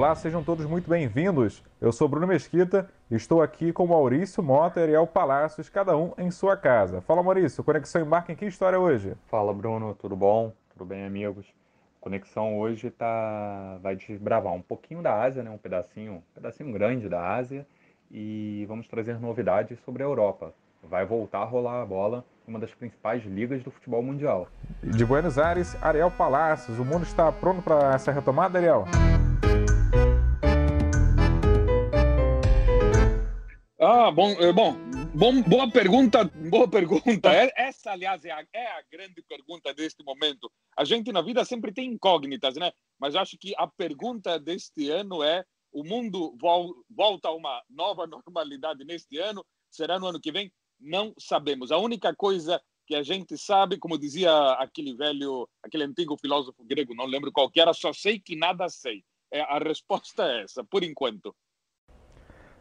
Olá, sejam todos muito bem-vindos. Eu sou Bruno Mesquita e estou aqui com Maurício Mota e Ariel Palácios, cada um em sua casa. Fala, Maurício, Conexão Embarca em que história hoje? Fala, Bruno, tudo bom? Tudo bem, amigos? Conexão hoje tá... vai desbravar um pouquinho da Ásia, né? um pedacinho, um pedacinho grande da Ásia, e vamos trazer novidades sobre a Europa. Vai voltar a rolar a bola em uma das principais ligas do futebol mundial. De Buenos Aires, Ariel Palácios. O mundo está pronto para essa retomada, Ariel? Ah, bom, eh, bom, bom, boa pergunta, boa pergunta. É, essa, aliás, é a, é a, grande pergunta deste momento. A gente na vida sempre tem incógnitas, né? Mas acho que a pergunta deste ano é: o mundo vol, volta a uma nova normalidade neste ano? Será no ano que vem? Não sabemos. A única coisa que a gente sabe, como dizia aquele velho, aquele antigo filósofo grego, não lembro qual que era, só sei que nada sei. É, a resposta é essa, por enquanto.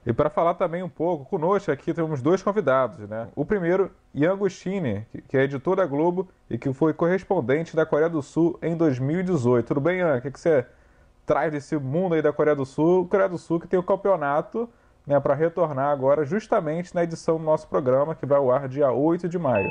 E para falar também um pouco, conosco aqui temos dois convidados, né? O primeiro, Ian Agostini, que é editor da Globo e que foi correspondente da Coreia do Sul em 2018. Tudo bem, Ian? O que, você traz desse mundo aí da Coreia do Sul? Coreia do Sul que tem o campeonato né, para retornar agora justamente na edição do nosso programa, que vai ao ar dia 8 de maio.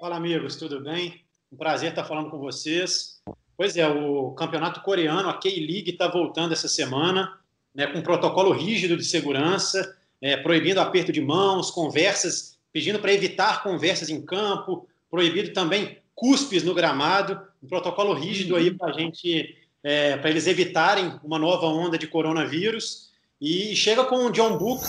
Fala, amigos, tudo bem? Um prazer estar falando com vocês. Pois é, o campeonato coreano, a K-League, está voltando essa semana né, com um protocolo rígido de segurança, é, proibindo aperto de mãos, conversas, pedindo para evitar conversas em campo, proibido também cuspes no gramado, um protocolo rígido aí para a gente, é, para eles evitarem uma nova onda de coronavírus. E chega com o John Book.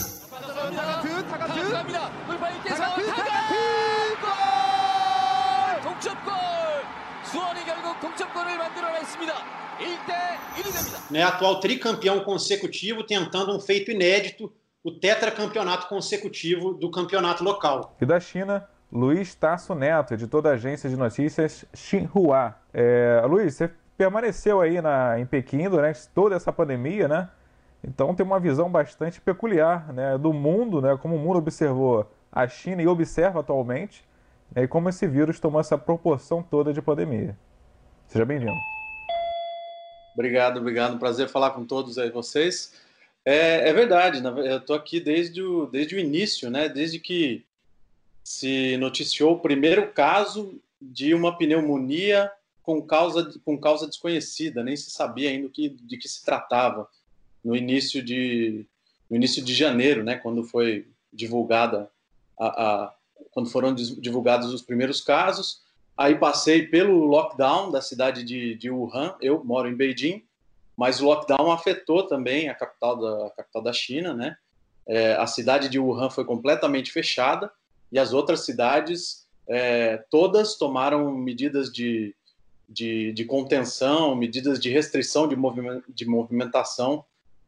Né, atual tricampeão consecutivo, tentando um feito inédito, o tetracampeonato consecutivo do campeonato local. E da China, Luiz Tasso Neto, editor da agência de notícias Xinhua. É, Luiz, você permaneceu aí na, em Pequim durante toda essa pandemia, né? Então tem uma visão bastante peculiar né, do mundo, né, como o mundo observou a China e observa atualmente, né, e como esse vírus tomou essa proporção toda de pandemia. Seja bem-vindo. Obrigado, obrigado. Prazer falar com todos aí vocês. É, é verdade, eu estou aqui desde o, desde o início, né? Desde que se noticiou o primeiro caso de uma pneumonia com causa, com causa desconhecida, nem se sabia ainda que, de que se tratava no início de, no início de janeiro, né? Quando foi divulgada a, a quando foram divulgados os primeiros casos. Aí passei pelo lockdown da cidade de, de Wuhan, eu moro em Beijing, mas o lockdown afetou também a capital da, a capital da China, né? É, a cidade de Wuhan foi completamente fechada e as outras cidades é, todas tomaram medidas de, de, de, contenção, medidas de restrição de, de movimentação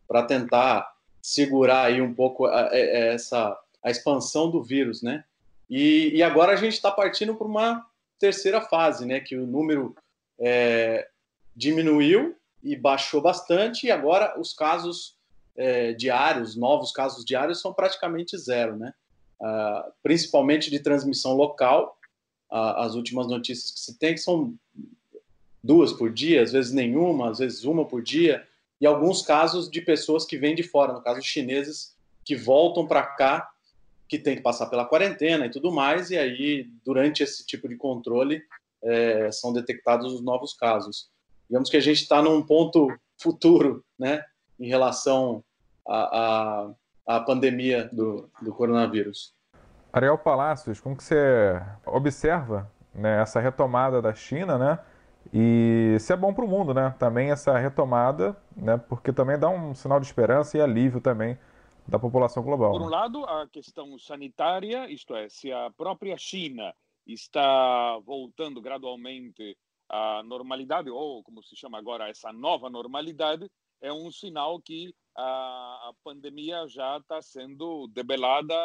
para tentar segurar aí um pouco a, a, essa a expansão do vírus, né? E, e agora a gente está partindo para uma terceira fase, né, que o número é, diminuiu e baixou bastante, e agora os casos é, diários, novos casos diários, são praticamente zero, né? Ah, principalmente de transmissão local. As últimas notícias que se tem que são duas por dia, às vezes nenhuma, às vezes uma por dia, e alguns casos de pessoas que vêm de fora, no caso chineses que voltam para cá que tem que passar pela quarentena e tudo mais, e aí, durante esse tipo de controle, é, são detectados os novos casos. Digamos que a gente está num ponto futuro, né, em relação à, à, pandemia do, do coronavírus. Ariel Palácios, como que você observa né, essa retomada da China, né? E se é bom para o mundo, né? Também essa retomada, né? Porque também dá um sinal de esperança e alívio também da população global. Por um né? lado, a questão sanitária, isto é, se a própria China está voltando gradualmente à normalidade, ou como se chama agora, essa nova normalidade, é um sinal que a, pandemia já está sendo debelada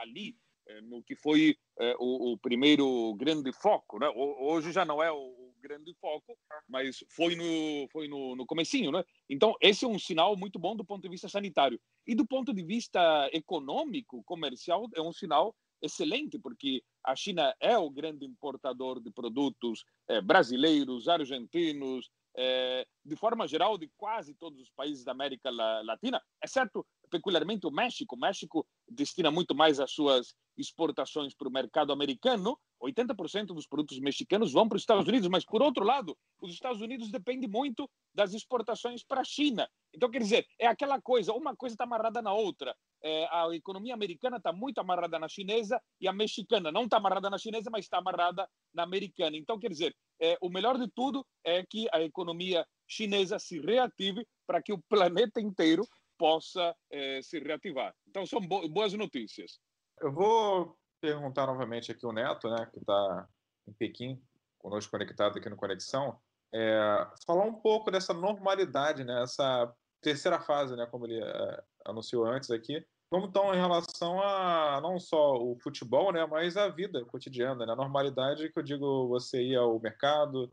ali, eh, no que foi é, o, o, primeiro grande foco. Né? Hoje já não é o grande foco, mas foi no foi no, no comecinho, né? Então esse é um sinal muito bom do ponto de vista sanitário e do ponto de vista econômico, comercial é um sinal excelente porque a China é o grande importador de produtos é, brasileiros, argentinos, é, de forma geral, de quase todos os países da América Latina, exceto peculiarmente o México. O México destina muito mais as suas exportações para o mercado americano. 80% dos produtos mexicanos vão para os Estados Unidos, mas, por outro lado, os Estados Unidos dependem muito das exportações para a China. Então, quer dizer, é aquela coisa, uma coisa está amarrada na outra. É, a economia americana está muito amarrada na chinesa e a mexicana não está amarrada na chinesa, mas está amarrada na americana. Então, quer dizer, é, o melhor de tudo é que a economia chinesa se reative para que o planeta inteiro possa é, se reativar. Então, são bo boas notícias. Eu vou perguntar novamente aqui o Neto, né, que está em Pequim, conosco conectado aqui no Conexão, é, falar um pouco dessa normalidade, né, essa terceira fase, né, como ele é, anunciou antes aqui, como estão em relação a não só o futebol, né, mas a vida cotidiana, né, a normalidade que eu digo você ir ao mercado,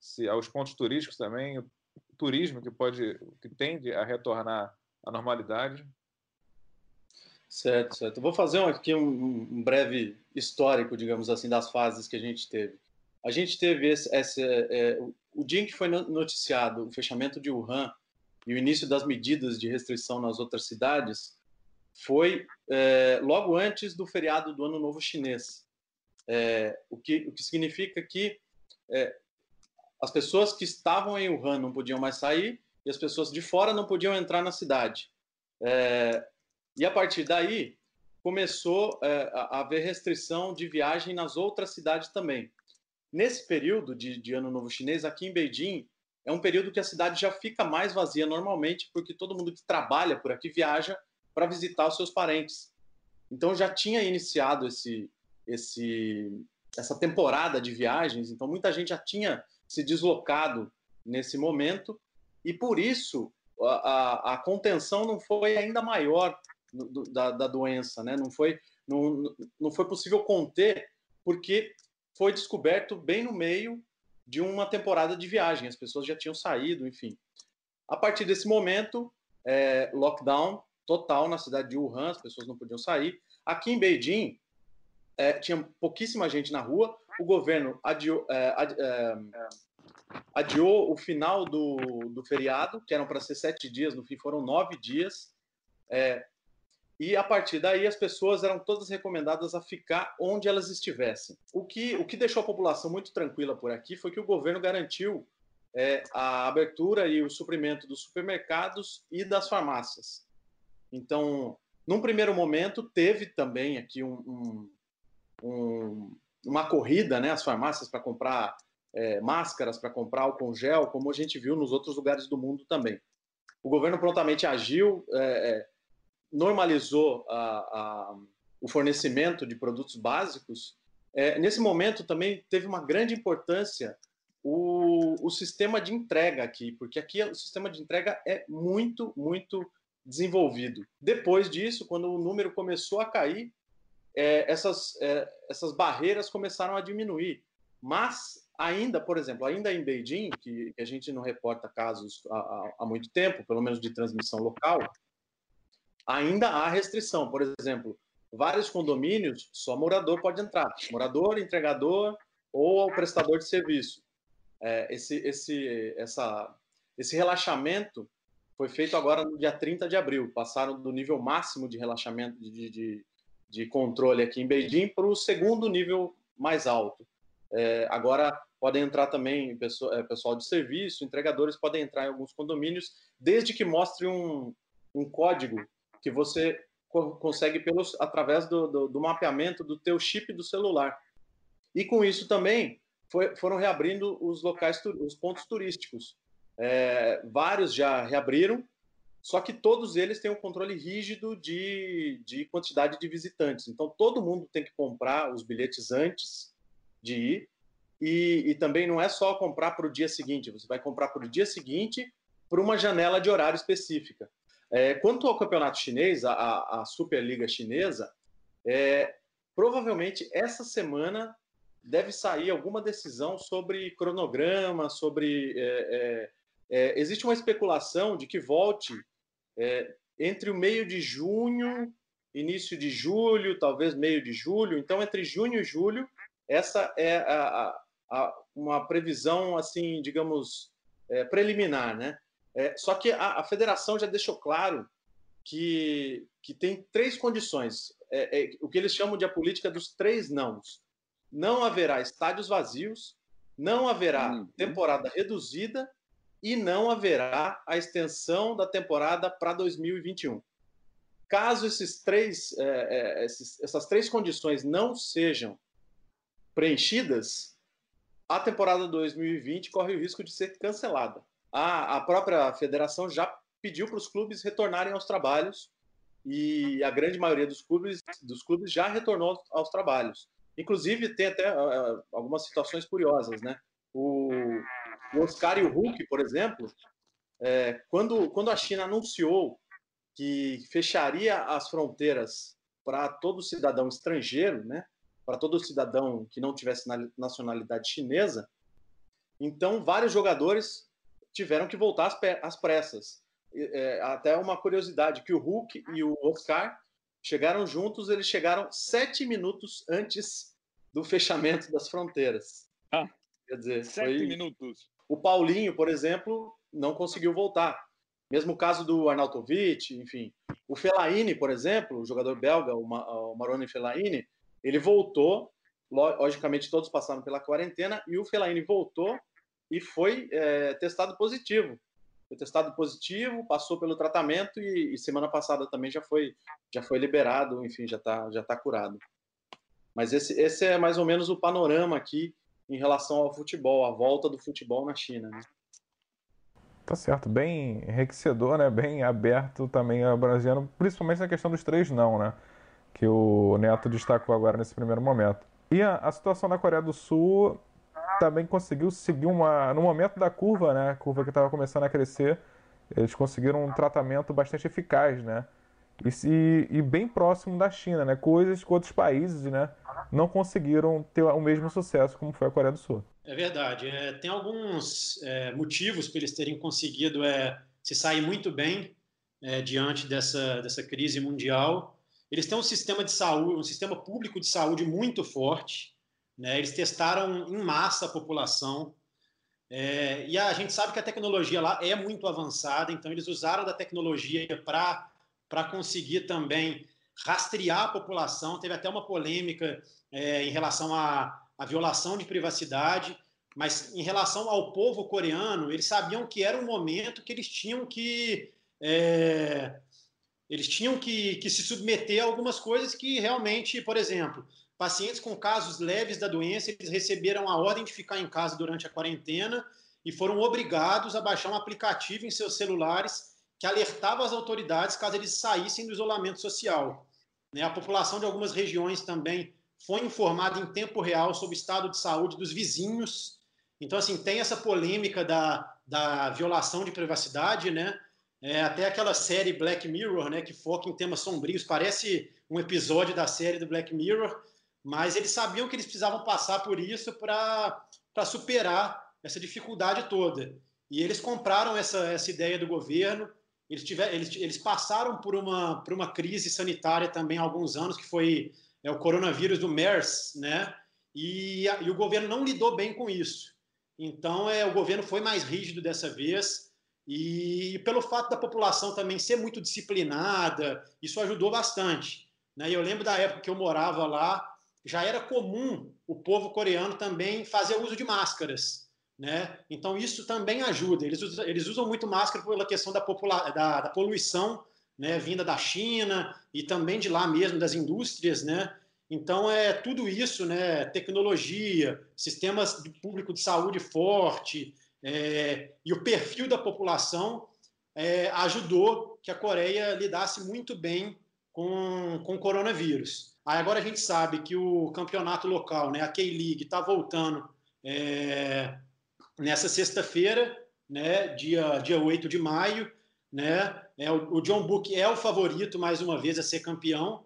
se, aos pontos turísticos também, o turismo que pode, que tende a retornar à normalidade. Certo, certo. vou fazer aqui um, um, breve histórico, digamos assim, das fases que a gente teve. A gente teve esse, esse é, o dia em que foi noticiado o fechamento de Wuhan e o início das medidas de restrição nas outras cidades foi é, logo antes do feriado do Ano Novo Chinês. É, o, que, o que significa que é, as pessoas que estavam em Wuhan não podiam mais sair e as pessoas de fora não podiam entrar na cidade. É, e a partir daí começou é, a haver restrição de viagem nas outras cidades também. Nesse período de, de Ano Novo Chinês, aqui em Beijing, é um período que a cidade já fica mais vazia normalmente, porque todo mundo que trabalha por aqui viaja para visitar os seus parentes. Então já tinha iniciado esse, esse, essa temporada de viagens, então muita gente já tinha se deslocado nesse momento, e por isso a, a, a contenção não foi ainda maior do, da, da, doença, né? não, foi, não, não foi possível conter, porque foi descoberto bem no meio de uma temporada de viagem, as pessoas já tinham saído, enfim. A partir desse momento, é, lockdown total na cidade de Wuhan, as pessoas não podiam sair. Aqui em Beijing, é, tinha pouquíssima gente na rua, o governo adiou, é, é adiou o final do, do feriado, que eram para ser sete dias, no fim foram nove dias. É, e a partir daí as pessoas eram todas recomendadas a ficar onde elas estivessem. O que, o que deixou a população muito tranquila por aqui foi que o governo garantiu é, a abertura e o suprimento dos supermercados e das farmácias. Então, num primeiro momento, teve também aqui um, um, um, uma corrida, né, as farmácias para comprar é, máscaras, para comprar álcool gel, como a gente viu nos outros lugares do mundo também. O governo prontamente agiu, é, é normalizou a, a, o fornecimento de produtos básicos, é, nesse momento também teve uma grande importância o, o sistema de entrega aqui, porque aqui o sistema de entrega é muito, muito desenvolvido. Depois disso, quando o número começou a cair, é, essas, é, essas barreiras começaram a diminuir. Mas ainda, por exemplo, ainda em Beijing, que, que a gente não reporta casos há, há, muito tempo, pelo menos de transmissão local, ainda há restrição. Por exemplo, vários condomínios, só morador pode entrar. Morador, entregador ou o prestador de serviço. É, esse, esse, essa, esse relaxamento foi feito agora no dia 30 de abril. Passaram do nível máximo de relaxamento, de, de, de controle aqui em Beijing, para o segundo nível mais alto. É, agora podem entrar também é, pessoal de serviço, entregadores podem entrar em alguns condomínios, desde que mostre um, um código que você consegue pelos, através do, do, do, mapeamento do teu chip do celular. E com isso também foi, foram reabrindo os locais, os pontos turísticos. É, vários já reabriram, só que todos eles têm um controle rígido de, de quantidade de visitantes. Então todo mundo tem que comprar os bilhetes antes de ir. E, e também não é só comprar para o dia seguinte, você vai comprar para o dia seguinte para uma janela de horário específica. É, quanto ao campeonato chinês, a, a Superliga Chinesa, é, provavelmente essa semana deve sair alguma decisão sobre cronograma, sobre. É, é, é existe uma especulação de que volte é, entre o meio de junho, início de julho, talvez meio de julho. Então, entre junho e julho, essa é a, a, a, uma previsão, assim, digamos, preliminar, né? É, só que a, a, federação já deixou claro que, que tem três condições, é, é, o que eles chamam de a política dos três nãos. Não haverá estádios vazios, não haverá uhum. temporada reduzida e não haverá a extensão da temporada para 2021. Caso esses três, é, é, esses, essas três condições não sejam preenchidas, a temporada 2020 corre o risco de ser cancelada. A, a própria federação já pediu para os clubes retornarem aos trabalhos e a grande maioria dos clubes, dos clubes já retornou aos, trabalhos. Inclusive, tem até uh, algumas situações curiosas, né? O, o Oscar e o Hulk, por exemplo, é, quando, quando a China anunciou que fecharia as fronteiras para todo cidadão estrangeiro, né, para todo cidadão que não tivesse nacionalidade chinesa, então vários jogadores tiveram que voltar às pressas. É, até uma curiosidade, que o Hulk e o Oscar chegaram juntos, eles chegaram sete minutos antes do fechamento das fronteiras. Ah, Quer dizer, sete foi... minutos. O Paulinho, por exemplo, não conseguiu voltar. Mesmo caso do Arnautovic, enfim. O Fellaini, por exemplo, o jogador belga, o Maroni Fellaini, ele voltou, logicamente todos passaram pela quarentena, e o Fellaini voltou e foi é, testado positivo. Foi testado positivo, passou pelo tratamento e, e, semana passada também já foi, já foi liberado, enfim, já está já tá curado. Mas esse, esse é mais ou menos o panorama aqui em relação ao futebol, a volta do futebol na China. Né? Tá certo, bem enriquecedor, né? Bem aberto também abrangendo, principalmente na questão dos três não, né? Que o Neto destacou agora nesse primeiro momento. E a, a situação da Coreia do Sul também conseguiu seguir uma. No momento da curva, né? A curva que estava começando a crescer, eles conseguiram um tratamento bastante eficaz, né? E, e, bem próximo da China, né? Coisas que outros países, né? Não conseguiram ter o mesmo sucesso como foi a Coreia do Sul. É verdade. É, tem alguns é, motivos para eles terem conseguido é, se sair muito bem é, diante dessa, dessa crise mundial. Eles têm um sistema de saúde, um sistema público de saúde muito forte. Né? Eles testaram em massa a população. É, e a gente sabe que a tecnologia lá é muito avançada, então eles usaram da tecnologia para conseguir também rastrear a população. Teve até uma polêmica é, em relação à, à violação de privacidade, mas em relação ao povo coreano, eles sabiam que era um momento que eles tinham que é, eles tinham que, que, se submeter a algumas coisas que realmente, por exemplo, pacientes com casos leves da doença, eles receberam a ordem de ficar em casa durante a quarentena e foram obrigados a baixar um aplicativo em seus celulares que alertava as autoridades caso eles saíssem do isolamento social. Né? A população de algumas regiões também foi informada em tempo real sobre o estado de saúde dos vizinhos. Então, assim, tem essa polêmica da, da violação de privacidade, né? É, até aquela série Black Mirror, né, que foca em temas sombrios, parece um episódio da série do Black Mirror, mas eles sabiam que eles precisavam passar por isso para superar essa dificuldade toda. E eles compraram essa, essa ideia do governo, eles, tiver, eles, eles passaram por uma, por uma crise sanitária também há alguns anos, que foi é, o coronavírus do MERS, né? E, e, o governo não lidou bem com isso. Então, é, o governo foi mais rígido dessa vez, e pelo fato da população também ser muito disciplinada, isso ajudou bastante. Né? Eu lembro da época que eu morava lá, já era comum o povo coreano também fazer uso de máscaras. Né? Então, isso também ajuda. Eles usam, eles usam muito máscara pela questão da, da, da poluição né, vinda da China e também de lá mesmo, das indústrias. Né? Então, é tudo isso, né, tecnologia, sistemas de público de saúde forte é, e o perfil da população é, ajudou que a Coreia lidasse muito bem com, com o coronavírus. Aí agora a gente sabe que o campeonato local, né, a K-League, está voltando é, nessa sexta-feira, né, dia, dia 8 de maio, né, é, o, John Book é o favorito, mais uma vez, a ser campeão,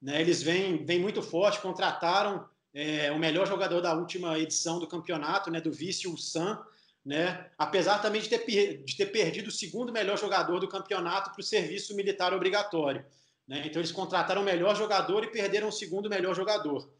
né, eles vêm, vêm muito forte, contrataram é, o melhor jogador da última edição do campeonato, né, do vice, o Sam, né, apesar também de ter, de ter perdido o segundo melhor jogador do campeonato para o serviço militar obrigatório. Né, então eles contrataram o melhor jogador e perderam o segundo melhor jogador.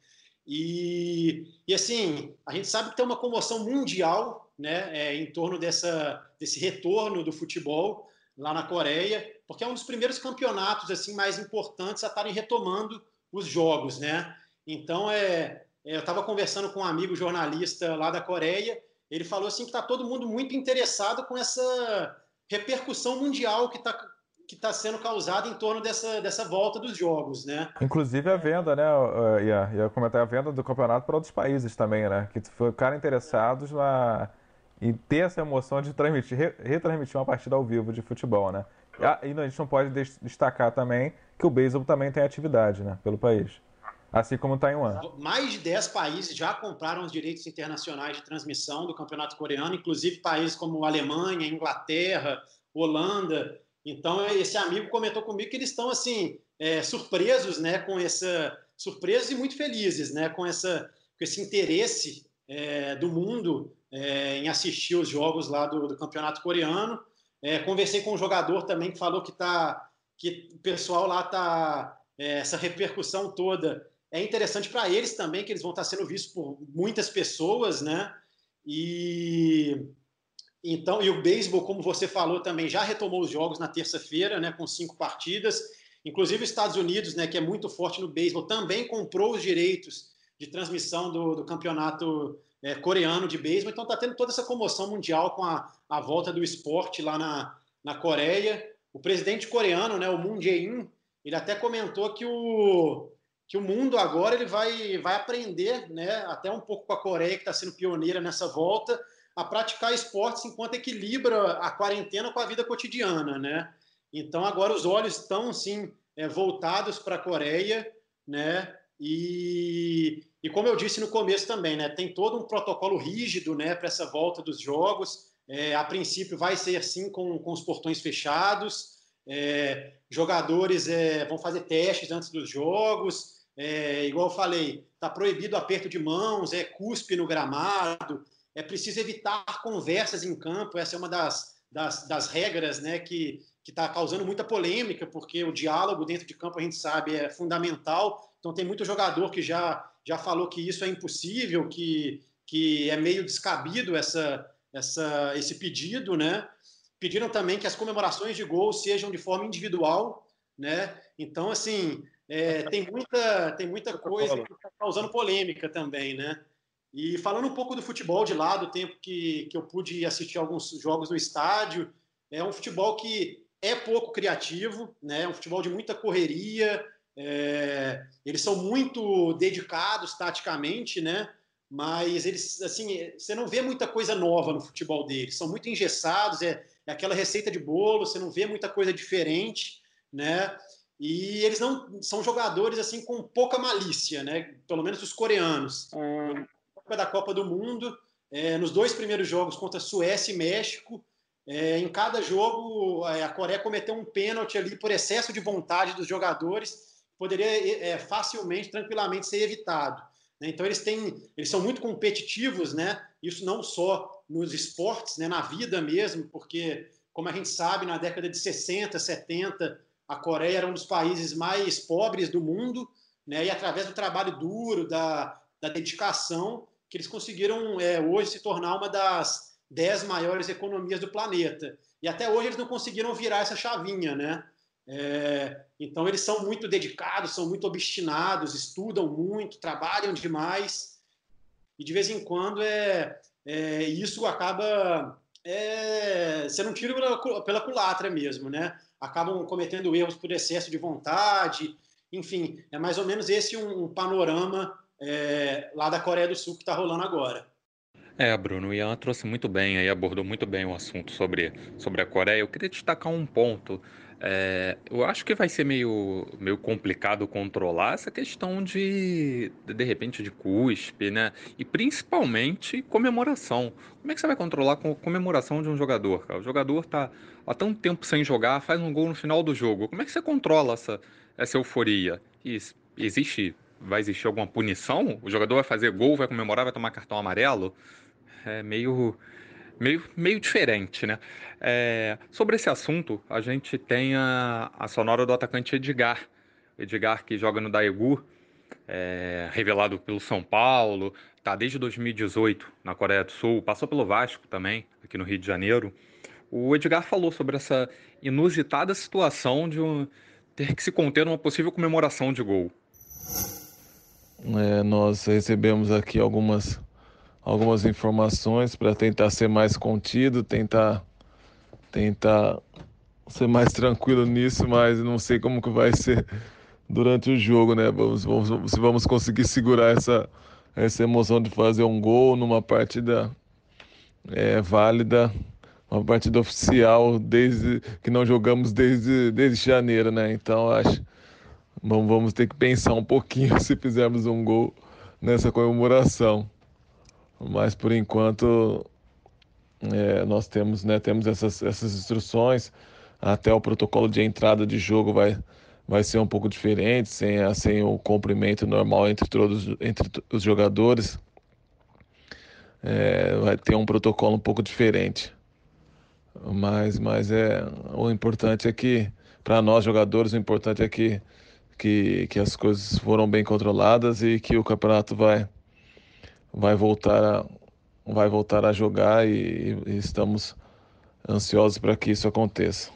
E, e assim, a gente sabe que tem uma comoção mundial né, é, em torno dessa, desse retorno do futebol lá na Coreia, porque é um dos primeiros campeonatos assim mais importantes a estarem retomando os jogos, né? Então é, é eu estava conversando com um amigo jornalista lá da Coreia, ele falou assim que está todo mundo muito interessado com essa repercussão mundial que está que está sendo causada em torno dessa, dessa volta dos jogos, né? Inclusive a venda, né? Ia, ia comentar a venda do campeonato para outros países também, né? Que ficaram interessados na, em ter essa emoção de transmitir, re, retransmitir uma partida ao vivo de futebol, né? E a gente não pode destacar também que o beisebol também tem atividade, né? Pelo país. Assim como Taiwan. Mais de 10 países já compraram os direitos internacionais de transmissão do campeonato coreano, inclusive países como Alemanha, Inglaterra, Holanda. Então, esse amigo comentou comigo que eles estão assim é, surpresos, né, com essa surpresos e muito felizes, né, com essa com esse interesse é, do mundo é, em assistir os jogos lá do, do campeonato coreano. É, conversei com um jogador também que falou que tá que o pessoal lá tá é, essa repercussão toda é interessante para eles também, que eles vão estar sendo vistos por muitas pessoas, né? E então, e o beisebol, como você falou também, já retomou os jogos na terça-feira, né, com cinco partidas. Inclusive, os Estados Unidos, né, que é muito forte no beisebol, também comprou os direitos de transmissão do, do campeonato é, coreano de beisebol. Então, está tendo toda essa comoção mundial com a, a volta do esporte lá na, na Coreia. O presidente coreano, né, o Moon Jae-in, ele até comentou que o, que o mundo agora ele vai, vai aprender, né, até um pouco com a Coreia, que está sendo pioneira nessa volta, a praticar esportes enquanto equilibra a quarentena com a vida cotidiana, né? Então agora os olhos estão sim é, voltados para a Coreia, né? E, e como eu disse no começo também, né? Tem todo um protocolo rígido, né? Para essa volta dos jogos. É, a princípio vai ser assim com, com os portões fechados. É, jogadores é, vão fazer testes antes dos jogos é, igual eu falei, está proibido aperto de mãos, é cuspe no gramado, é preciso evitar conversas em campo, essa é uma das, das, das regras né, que está causando muita polêmica, porque o diálogo dentro de campo, a gente sabe, é fundamental, então tem muito jogador que já, já falou que isso é impossível, que, que é meio descabido essa, essa, esse pedido, né? Pediram também que as comemorações de gol sejam de forma individual, né? Então, assim, é, tem, muita, tem muita coisa que está causando polêmica também, né? E falando um pouco do futebol de lá, do tempo que, que eu pude assistir alguns jogos no estádio, é um futebol que é pouco criativo, né? É um futebol de muita correria, é, eles são muito dedicados taticamente, né? Mas eles, assim, você não vê muita coisa nova no futebol deles, são muito engessados, é, é aquela receita de bolo, você não vê muita coisa diferente, né? E eles não são jogadores assim com pouca malícia, né? Pelo menos os coreanos. Hum. Da Copa do Mundo, é, nos dois primeiros jogos contra Suécia e México, é, em cada jogo é, a Coreia cometeu um pênalti ali por excesso de vontade dos jogadores, poderia facilmente, tranquilamente ser evitado. Né? Então eles têm, eles são muito competitivos, né? Isso não só nos esportes, né? Na vida mesmo, porque como a gente sabe, na década de 60, 70 a Coreia era um dos países mais pobres do mundo, né? E através do trabalho duro, da, da dedicação, que eles conseguiram é, hoje se tornar uma das dez maiores economias do planeta. E até hoje eles não conseguiram virar essa chavinha, né? É, então eles são muito dedicados, são muito obstinados, estudam muito, trabalham demais e de vez em quando é, é isso acaba é, um tiro pela, pela culatra mesmo, né? acabam cometendo erros por excesso de vontade. Enfim, é mais ou menos esse um, um panorama é, lá da Coreia do Sul que está rolando agora. É, Bruno, o Ian trouxe muito bem aí, abordou muito bem o assunto sobre, sobre a Coreia. Eu queria destacar um ponto. É, eu acho que vai ser meio, meio complicado controlar essa questão de, de repente, de cuspe, né? E principalmente comemoração. Como é que você vai controlar a comemoração de um jogador? Cara? O jogador tá há tanto tempo sem jogar, faz um gol no final do jogo. Como é que você controla essa, essa euforia? E existe, vai existir alguma punição? O jogador vai fazer gol, vai comemorar, vai tomar cartão amarelo? É meio meio, meio diferente, né? É, sobre esse assunto, a gente tem a, a sonora do atacante Edgar. Edgar, que joga no Daegu, é, revelado pelo São Paulo, tá desde 2018 na Coreia do Sul, passou pelo Vasco também, aqui no Rio de Janeiro. O Edgar falou sobre essa inusitada situação de um, ter que se conter numa possível comemoração de gol. É, nós recebemos aqui algumas, algumas informações para tentar ser mais contido, tentar, tentar ser mais tranquilo nisso, mas não sei como que vai ser durante o jogo, né? Vamos, vamos, se vamos conseguir segurar essa, essa emoção de fazer um gol numa partida é, válida, uma partida oficial desde que não jogamos desde, desde janeiro, né? Então acho vamos, vamos ter que pensar um pouquinho se fizermos um gol nessa comemoração. Mas por enquanto é, nós temos, né, temos essas, essas instruções. Até o protocolo de entrada de jogo vai, vai ser um pouco diferente, sem, sem o cumprimento normal entre todos entre os jogadores. É, vai ter um protocolo um pouco diferente. Mas, mas é, o importante é que, para nós jogadores, o importante é que, que, que as coisas foram bem controladas e que o campeonato vai, vai, voltar, a, vai voltar a jogar e, e estamos ansiosos para que isso aconteça.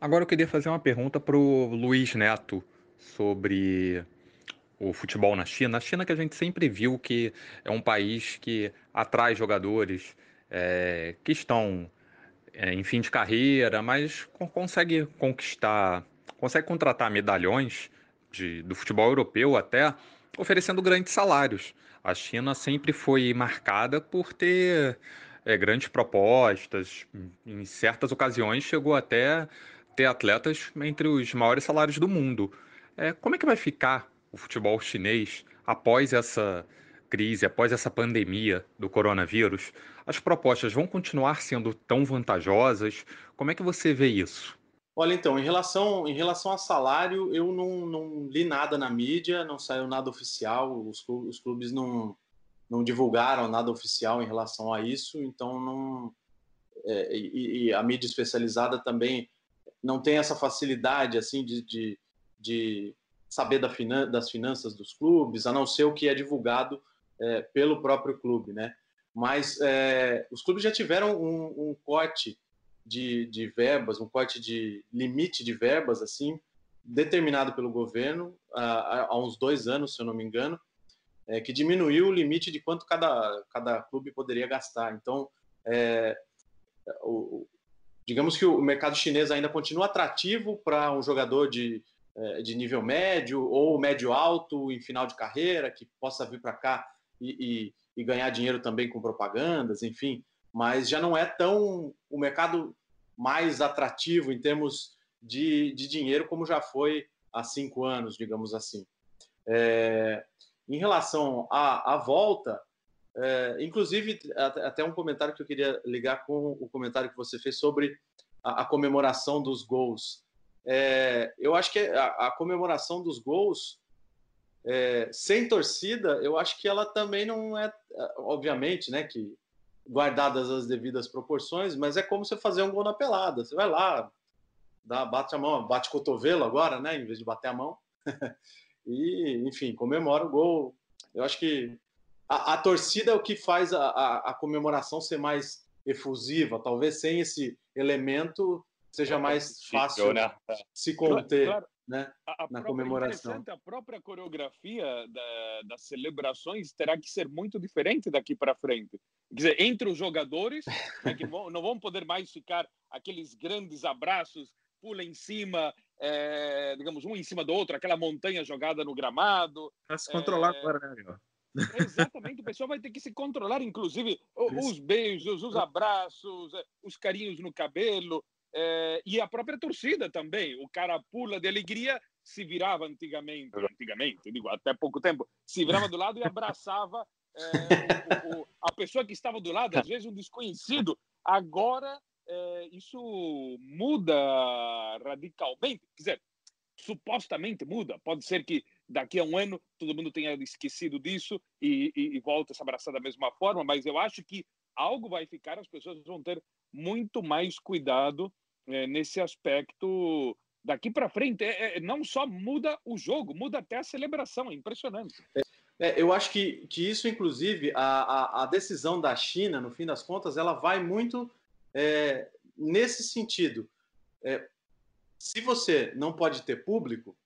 Agora eu queria fazer uma pergunta para o Luiz Neto sobre o futebol na China. A China que a gente sempre viu que é um país que atrai jogadores é, que estão é, em fim de carreira, mas consegue conquistar, consegue contratar medalhões de, do futebol europeu até oferecendo grandes salários. A China sempre foi marcada por ter é, grandes propostas, em certas ocasiões chegou até ter atletas entre os maiores salários do mundo. É, como é que vai ficar o futebol chinês após essa crise, após essa pandemia do coronavírus? As propostas vão continuar sendo tão vantajosas? Como é que você vê isso? Olha, então, em relação, em relação a salário, eu não, não li nada na mídia, não saiu nada oficial, os, os clubes não, não divulgaram nada oficial em relação a isso, então não. É, e, e, a mídia especializada também não tem essa facilidade assim de, de, de saber da finan das finanças dos clubes, a não ser o que é divulgado é, pelo próprio clube, né? Mas é, os clubes já tiveram um, um corte de, de, verbas, um corte de limite de verbas, assim, determinado pelo governo há, há uns dois anos, se eu não me engano, é, que diminuiu o limite de quanto cada, cada clube poderia gastar. Então, é, o, digamos que o mercado chinês ainda continua atrativo para um jogador de, é, de nível médio ou médio alto em final de carreira, que possa vir para cá e, e, e, ganhar dinheiro também com propagandas, enfim, mas já não é tão o mercado mais atrativo em termos de, de dinheiro como já foi há cinco anos, digamos assim. É, em relação à, à volta, é, inclusive, até um comentário que eu queria ligar com o comentário que você fez sobre a, a comemoração dos gols. É, eu acho que a, a, comemoração dos gols, é, sem torcida, eu acho que ela também não é, obviamente, né, que guardadas as devidas proporções, mas é como você fazer um gol na pelada. Você vai lá, dá, bate a mão, bate cotovelo agora, né, em vez de bater a mão. e, enfim, comemora o gol. Eu acho que a, a torcida é o que faz a, a, a, comemoração ser mais efusiva. Talvez sem esse elemento seja é mais fácil né? se conter. Claro, claro. Né, a, a na comemoração. A própria coreografia da, das celebrações terá que ser muito diferente daqui para frente. Quer dizer, entre os jogadores, né, que vão, não vão poder mais ficar aqueles grandes abraços, pula em cima, é, digamos, um em cima do outro, aquela montanha jogada no gramado. Para se controlar é, agora, né, amigo? Exatamente, o pessoal vai ter que se controlar, inclusive os beijos, os abraços, eh, os carinhos no cabelo, é, e a própria torcida também. O cara pula de alegria, se virava antigamente, antigamente, digo, até pouco tempo, se virava do lado e abraçava é, o, o, a pessoa que estava do lado, às vezes um desconhecido. Agora, é, isso muda radicalmente. Quer dizer, supostamente muda. Pode ser que daqui a um ano todo mundo tenha esquecido disso e, e, e volta a se abraçar da mesma forma, mas eu acho que algo vai ficar, as pessoas vão ter muito mais cuidado é, nesse aspecto daqui para frente, é, é, não só muda o jogo, muda até a celebração. É impressionante. É, eu acho que, que isso, inclusive, a, a, a, decisão da China, no fim das contas, ela vai muito é, nesse sentido. É, se você não pode ter público,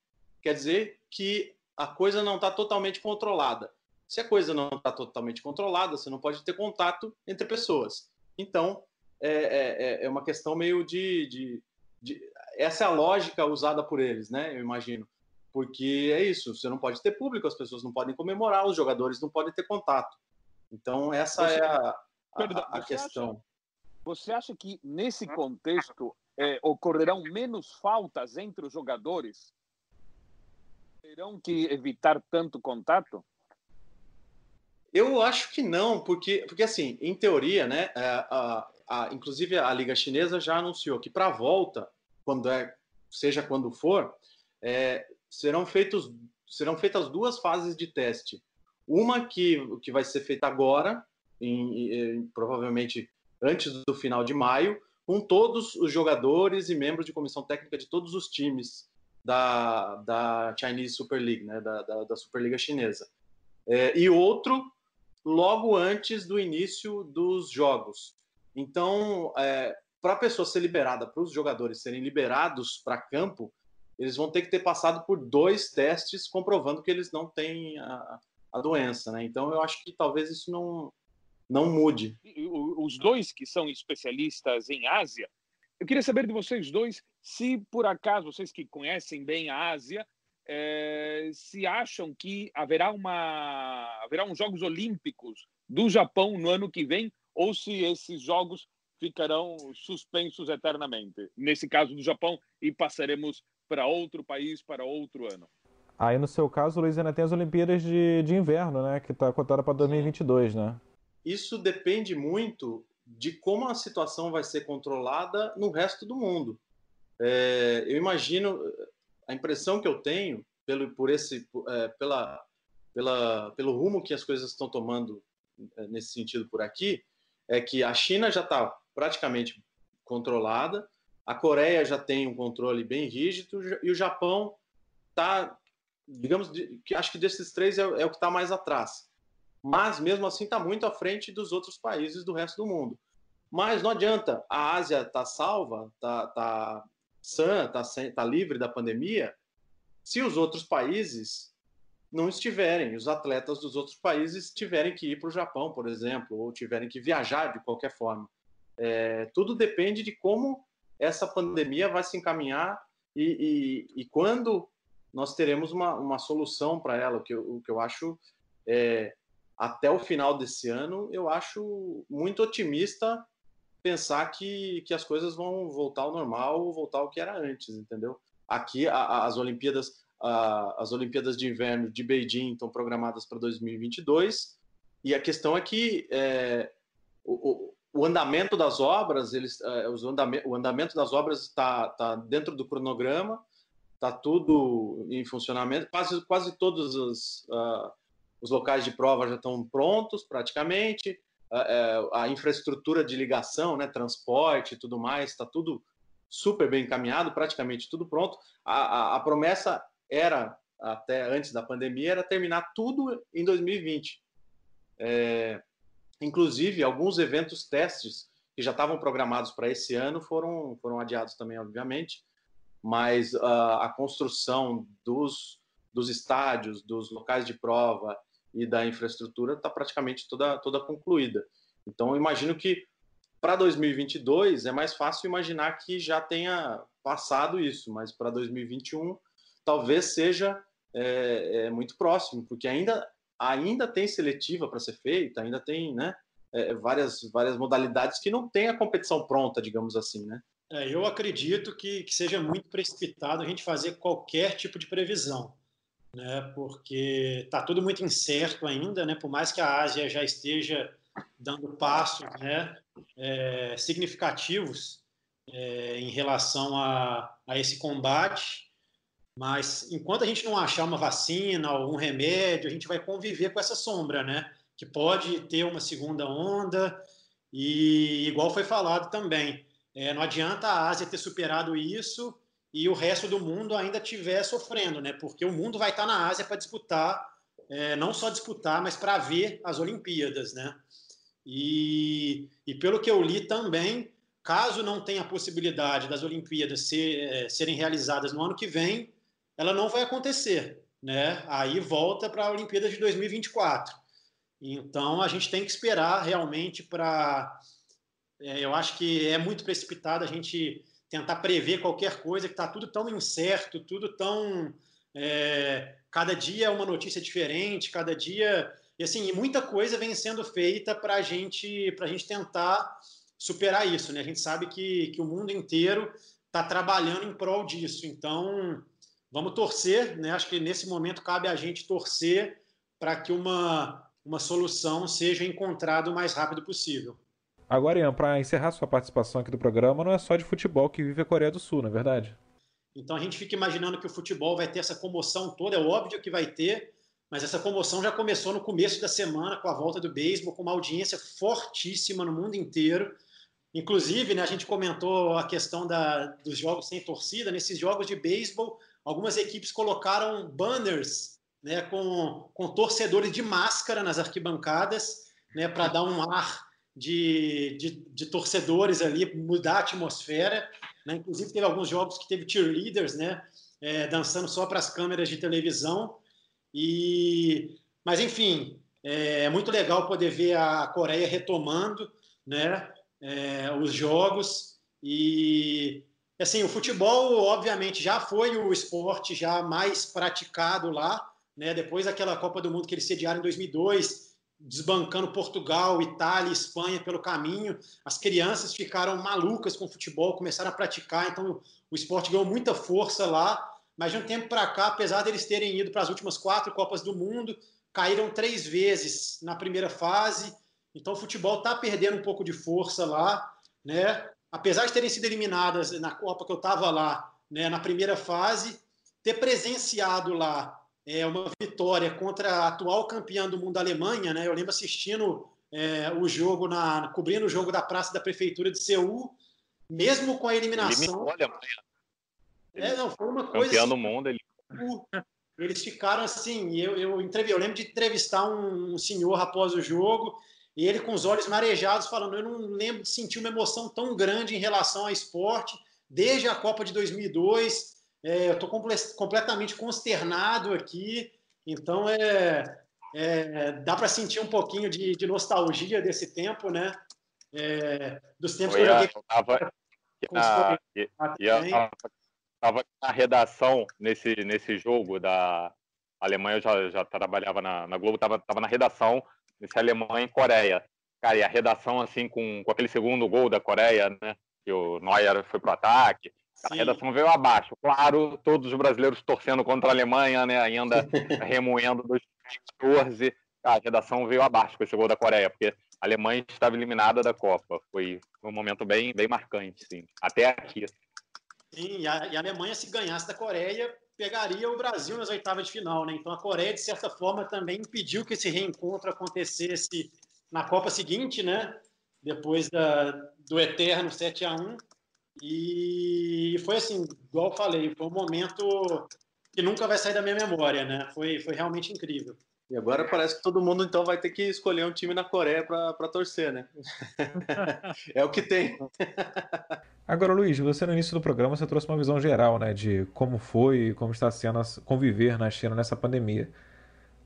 quer dizer que a coisa não está totalmente controlada. Se a coisa não está totalmente controlada, você não pode ter contato entre pessoas. Então, é, é, é, é uma questão meio de, de, de, Essa é a lógica usada por eles, né? Eu imagino. Porque é isso, você não pode ter público, as pessoas não podem comemorar, os jogadores não podem ter contato. Então, essa você, é a, a, a questão. Acha, você acha que, nesse contexto, é, ocorrerão menos faltas entre os jogadores? Terão que evitar tanto contato? Eu acho que não, porque, porque assim, em teoria, né, é, a, a, a inclusive a Liga Chinesa já anunciou que para a volta, quando é, seja quando for, é, serão, feitos, serão feitas duas fases de teste. Uma que, que vai ser feita agora, em, em, provavelmente antes do final de maio, com todos os jogadores e membros de comissão técnica de todos os times da, da Chinese Super League, né, da, da, da Superliga Chinesa. É, e outro logo antes do início dos jogos. Então, é, para a pessoa ser liberada, para os jogadores serem liberados para campo, eles vão ter que ter passado por dois testes comprovando que eles não têm a, a doença. Né? Então, eu acho que talvez isso não, não mude. Os dois que são especialistas em Ásia, eu queria saber de vocês dois se, por acaso, vocês que conhecem bem a Ásia, é, se acham que haverá uma haverá uns Jogos Olímpicos do Japão no ano que vem ou se esses jogos ficarão suspensos eternamente. Nesse caso do Japão e passaremos para outro país para outro ano. Aí no seu caso, Luiz, ainda tem as Olimpíadas de, de Inverno, né, que está cotada para 2022, né? Isso depende muito de como a situação vai ser controlada no resto do mundo. É, eu imagino, a impressão que eu tenho pelo, por esse, é, pela, pela, pelo rumo que as coisas estão tomando é, nesse sentido por aqui, é que a China já está praticamente controlada, a Coreia já tem um controle bem rígido e o Japão está, digamos, que acho que desses três é, é o que está mais atrás. Mas mesmo assim está muito à frente dos outros países do resto do mundo. Mas não adianta, a Ásia está salva, está tá sã, está tá livre da pandemia, se os outros países não estiverem, os atletas dos outros países tiverem que ir para o Japão, por exemplo, ou tiverem que viajar de qualquer forma. É, tudo depende de como essa pandemia vai se encaminhar e, e, e quando nós teremos uma, uma solução para ela, o que, eu, o que eu acho é, até o final desse ano, eu acho muito otimista pensar que, que as coisas vão voltar ao normal voltar ao que era antes, entendeu? Aqui a, as Olimpíadas a, as Olimpíadas de Inverno de Beijing estão programadas para 2022 e a questão é que é, o, o, andamento das obras eles é, andamento, o andamento das obras está tá dentro do cronograma está tudo em funcionamento quase quase todos os, uh, os locais de prova já estão prontos praticamente a, a infraestrutura de ligação, né, transporte e tudo mais, está tudo super bem encaminhado, praticamente tudo pronto. A, a, a, promessa era, até antes da pandemia, era terminar tudo em 2020. É, inclusive, alguns eventos testes que já estavam programados para esse ano foram, foram adiados também, obviamente, mas uh, a construção dos, dos estádios, dos locais de prova e da infraestrutura está praticamente toda, toda concluída. Então, imagino que para 2022 é mais fácil imaginar que já tenha passado isso, mas para 2021 talvez seja é, é, muito próximo, porque ainda, ainda tem seletiva para ser feita, ainda tem né, é, várias, várias modalidades que não tem a competição pronta, digamos assim, né? É, eu acredito que, que seja muito precipitado a gente fazer qualquer tipo de previsão né, porque está tudo muito incerto ainda, né, por mais que a Ásia já esteja dando passos né, é, significativos é, em relação a, a esse combate, mas enquanto a gente não achar uma vacina ou um remédio, a gente vai conviver com essa sombra, né, que pode ter uma segunda onda, e igual foi falado também, é, não adianta a Ásia ter superado isso e o resto do mundo ainda estiver sofrendo, né? Porque o mundo vai estar na Ásia para disputar, é, não só disputar, mas para ver as Olimpíadas, né? E, e pelo que eu li também, caso não tenha a possibilidade das Olimpíadas ser, é, serem realizadas no ano que vem, ela não vai acontecer, né? Aí volta para a Olimpíada de 2024. Então a gente tem que esperar realmente para. É, eu acho que é muito precipitado a gente tentar prever qualquer coisa, que está tudo tão incerto, tudo tão. É, cada dia é uma notícia diferente, cada dia. E assim, muita coisa vem sendo feita para gente, a gente tentar superar isso. Né? A gente sabe que, que o mundo inteiro está trabalhando em prol disso. Então, vamos torcer. Né? Acho que nesse momento cabe a gente torcer para que uma, uma solução seja encontrada o mais rápido possível. Agora, Ian, para encerrar sua participação aqui do programa, não é só de futebol que vive a Coreia do Sul, não é verdade? Então a gente fica imaginando que o futebol vai ter essa comoção toda, é óbvio que vai ter, mas essa comoção já começou no começo da semana com a volta do beisebol, com uma audiência fortíssima no mundo inteiro. Inclusive, né, a gente comentou a questão da, dos jogos sem torcida. Nesses jogos de beisebol, algumas equipes colocaram banners né, com, com torcedores de máscara nas arquibancadas, né, para dar um ar de, de, de, torcedores ali, mudar a atmosfera. Né? Inclusive, teve alguns jogos que teve cheerleaders né, é, dançando só para as câmeras de televisão. E, mas, enfim, é, é, muito legal poder ver a Coreia retomando né, é, os jogos. E, assim, o futebol, obviamente, já foi o esporte já mais praticado lá. Né, depois daquela Copa do Mundo que eles sediaram em 2002, desbancando Portugal, Itália, Espanha pelo caminho. As crianças ficaram malucas com o futebol, começaram a praticar, então o esporte ganhou muita força lá. Mas de um tempo para cá, apesar deles terem ido para as últimas quatro Copas do Mundo, caíram três vezes na primeira fase. Então o futebol está perdendo um pouco de força lá, né? Apesar de terem sido eliminadas na Copa que eu estava lá, né, na primeira fase, ter presenciado lá é, uma vitória contra a atual campeã do mundo, a Alemanha. Né? Eu lembro assistindo é, o jogo, na, cobrindo o jogo da Praça da Prefeitura de Seul, mesmo com a eliminação. Alemanha. É, não, foi uma coisa. Campeão assim, do mundo, ele. Eles ficaram assim. Eu, eu, eu lembro de entrevistar um, um senhor após o jogo e ele com os olhos marejados falando: Eu não lembro de sentir uma emoção tão grande em relação ao esporte desde a Copa de 2002. É, eu estou completamente consternado aqui, então é, é dá para sentir um pouquinho de, de, nostalgia desse tempo, né? É, dos tempos Foi que eu joguei. Eu estava na redação nesse, nesse jogo da Alemanha, eu já, já trabalhava na, na Globo, estava tava na redação nesse Alemanha em Coreia. Cara, e a redação, assim, com, com aquele segundo gol da Coreia, né? Que o Neuer foi pro ataque a redação veio abaixo. Claro, todos os brasileiros torcendo contra a Alemanha, né? Ainda remoendo 2014. A redação veio abaixo com esse gol da Coreia, porque a Alemanha estava eliminada da Copa. Foi um momento bem, bem marcante, sim. Até aqui. Sim, e a, e a Alemanha, se ganhasse da Coreia, pegaria o Brasil nas oitavas de final, né? Então a Coreia, de certa forma, também impediu que esse reencontro acontecesse na Copa seguinte, né? Depois da, do eterno 7 a 1 e foi assim, igual eu falei, foi um momento que nunca vai sair da minha memória, né? Foi, foi realmente incrível. E agora parece que todo mundo então vai ter que escolher um time na Coreia para torcer, né? é o que tem. Agora, Luiz, você no início do programa você trouxe uma visão geral, né, de como foi e como está sendo conviver na China nessa pandemia.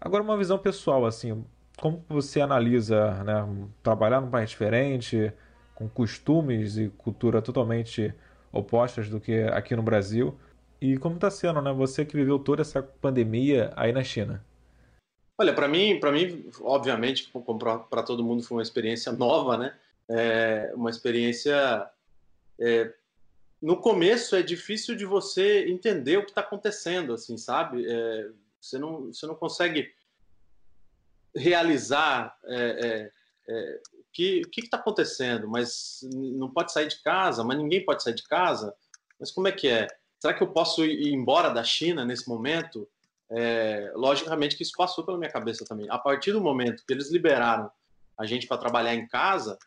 Agora uma visão pessoal, assim, como você analisa, né, trabalhar num país diferente, com costumes e cultura totalmente opostas do que aqui no Brasil. E como está sendo, né? Você que viveu toda essa pandemia aí na China. Olha, para mim, para mim, obviamente, para todo mundo foi uma experiência nova, né? É uma experiência. É, no começo é difícil de você entender o que está acontecendo, assim, sabe? É, você não, você não consegue realizar é, é, é que o que está acontecendo? Mas não pode sair de casa, mas ninguém pode sair de casa. Mas como é que é? Será que eu posso ir embora da China nesse momento? É, logicamente que isso passou pela minha cabeça também. A partir do momento que eles liberaram a gente para trabalhar em casa,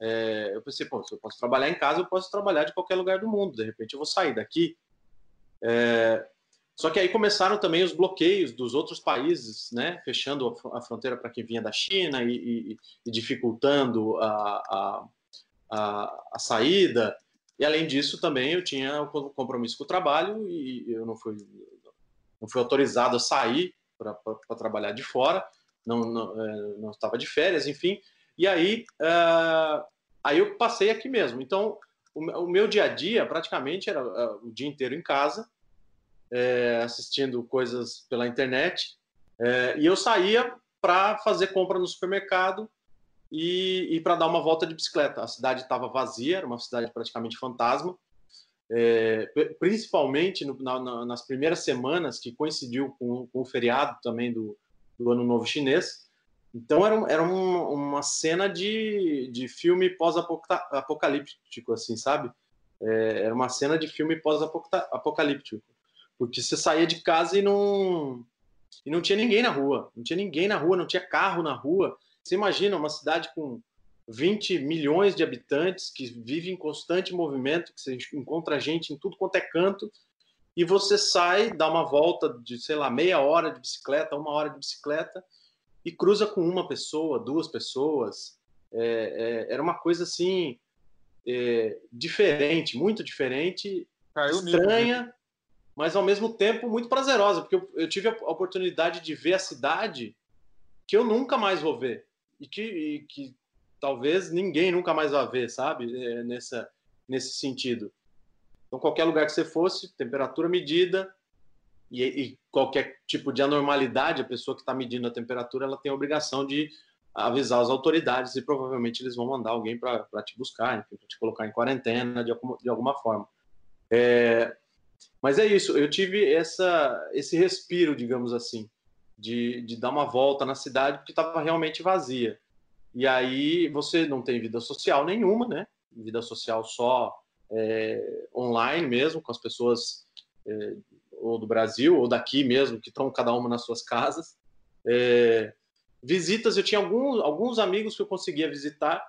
é, eu pensei, pô, se eu posso trabalhar em casa, eu posso trabalhar de qualquer lugar do mundo. De repente eu vou sair daqui. É, só que aí começaram também os bloqueios dos outros países, né, fechando a fronteira para quem vinha da China e, e, e dificultando a, a, a, a, saída. E além disso, também eu tinha um compromisso com o trabalho e eu não fui, não fui autorizado a sair para trabalhar de fora, não, não, é, não, estava de férias, enfim. E aí, uh, aí eu passei aqui mesmo. Então, o, o meu dia a dia praticamente era uh, o dia inteiro em casa é, assistindo coisas pela internet, é, e eu saía para fazer compra no supermercado e, e para dar uma volta de bicicleta. A cidade estava vazia, era uma cidade praticamente fantasma, é, principalmente no, na, nas primeiras semanas, que coincidiu com, com o feriado também do, do, Ano Novo Chinês. Então era, era um, uma cena de, de filme pós-apocalíptico, assim, sabe? É, era uma cena de filme pós-apocalíptico porque você saía de casa e não e não tinha ninguém na rua, não tinha ninguém na rua, não tinha carro na rua. Você imagina uma cidade com 20 milhões de habitantes que vive em constante movimento, que você encontra gente em tudo quanto é canto, e você sai, dá uma volta de, sei lá, meia hora de bicicleta, uma hora de bicicleta, e cruza com uma pessoa, duas pessoas. É, é, era uma coisa assim, é, diferente, muito diferente, Caiu estranha, nível, mas ao mesmo tempo muito prazerosa, porque eu, eu, tive a oportunidade de ver a cidade que eu nunca mais vou ver e que, e que talvez ninguém nunca mais vá ver, sabe? É, nessa, nesse sentido. Então, qualquer lugar que você fosse, temperatura medida e, e qualquer tipo de anormalidade, a pessoa que está medindo a temperatura, ela tem a obrigação de avisar as autoridades e provavelmente eles vão mandar alguém para te buscar, para te colocar em quarentena de alguma, de alguma forma. É, mas é isso, eu tive essa, esse respiro, digamos assim, de, de dar uma volta na cidade, porque estava realmente vazia. E aí você não tem vida social nenhuma, né? Vida social só é, online mesmo, com as pessoas é, ou do Brasil ou daqui mesmo, que estão cada uma nas suas casas. É, visitas, eu tinha alguns, alguns amigos que eu conseguia visitar,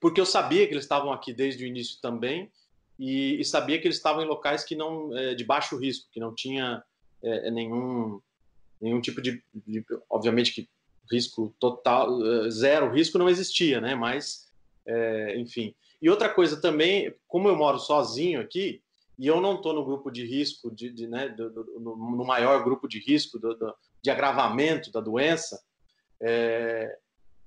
porque eu sabia que eles estavam aqui desde o início também, e, e, sabia que eles estavam em locais que não é, de baixo risco, que não tinha é, é nenhum nenhum tipo de, de, obviamente que risco total é, zero risco não existia, né? Mas é, enfim. E outra coisa também, como eu moro sozinho aqui e eu não estou no grupo de risco de, de né, do, do, no, maior grupo de risco do, de agravamento da doença, é,